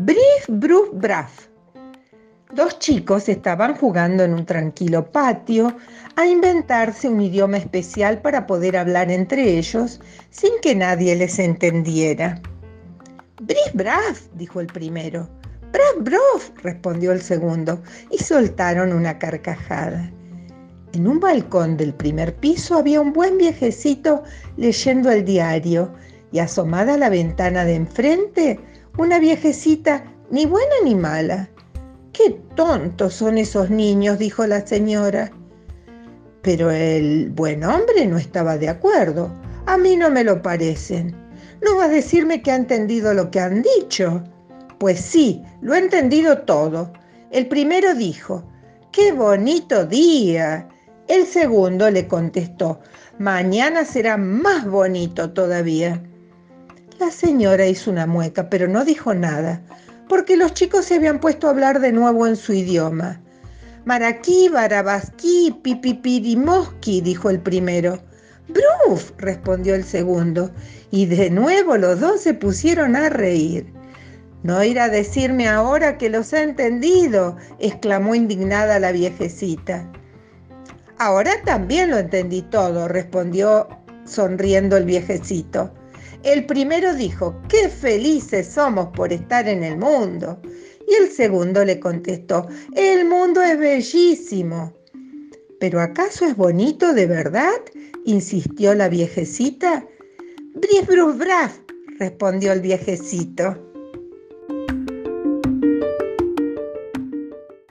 Bruf Braf. Dos chicos estaban jugando en un tranquilo patio a inventarse un idioma especial para poder hablar entre ellos sin que nadie les entendiera. Brif Braf, dijo el primero. Braf Brof, respondió el segundo, y soltaron una carcajada. En un balcón del primer piso había un buen viejecito leyendo el diario y asomada a la ventana de enfrente, una viejecita ni buena ni mala. Qué tontos son esos niños, dijo la señora. Pero el buen hombre no estaba de acuerdo. A mí no me lo parecen. ¿No va a decirme que ha entendido lo que han dicho? Pues sí, lo he entendido todo. El primero dijo, ¡qué bonito día! El segundo le contestó, mañana será más bonito todavía. La señora hizo una mueca, pero no dijo nada, porque los chicos se habían puesto a hablar de nuevo en su idioma. Maraquí, barabasquí, pipipirimoski, dijo el primero. Bruf, respondió el segundo, y de nuevo los dos se pusieron a reír. No irá a decirme ahora que los ha entendido, exclamó indignada la viejecita. Ahora también lo entendí todo, respondió sonriendo el viejecito. El primero dijo, qué felices somos por estar en el mundo. Y el segundo le contestó, el mundo es bellísimo. ¿Pero acaso es bonito de verdad? insistió la viejecita. Brif bruf braf, respondió el viejecito.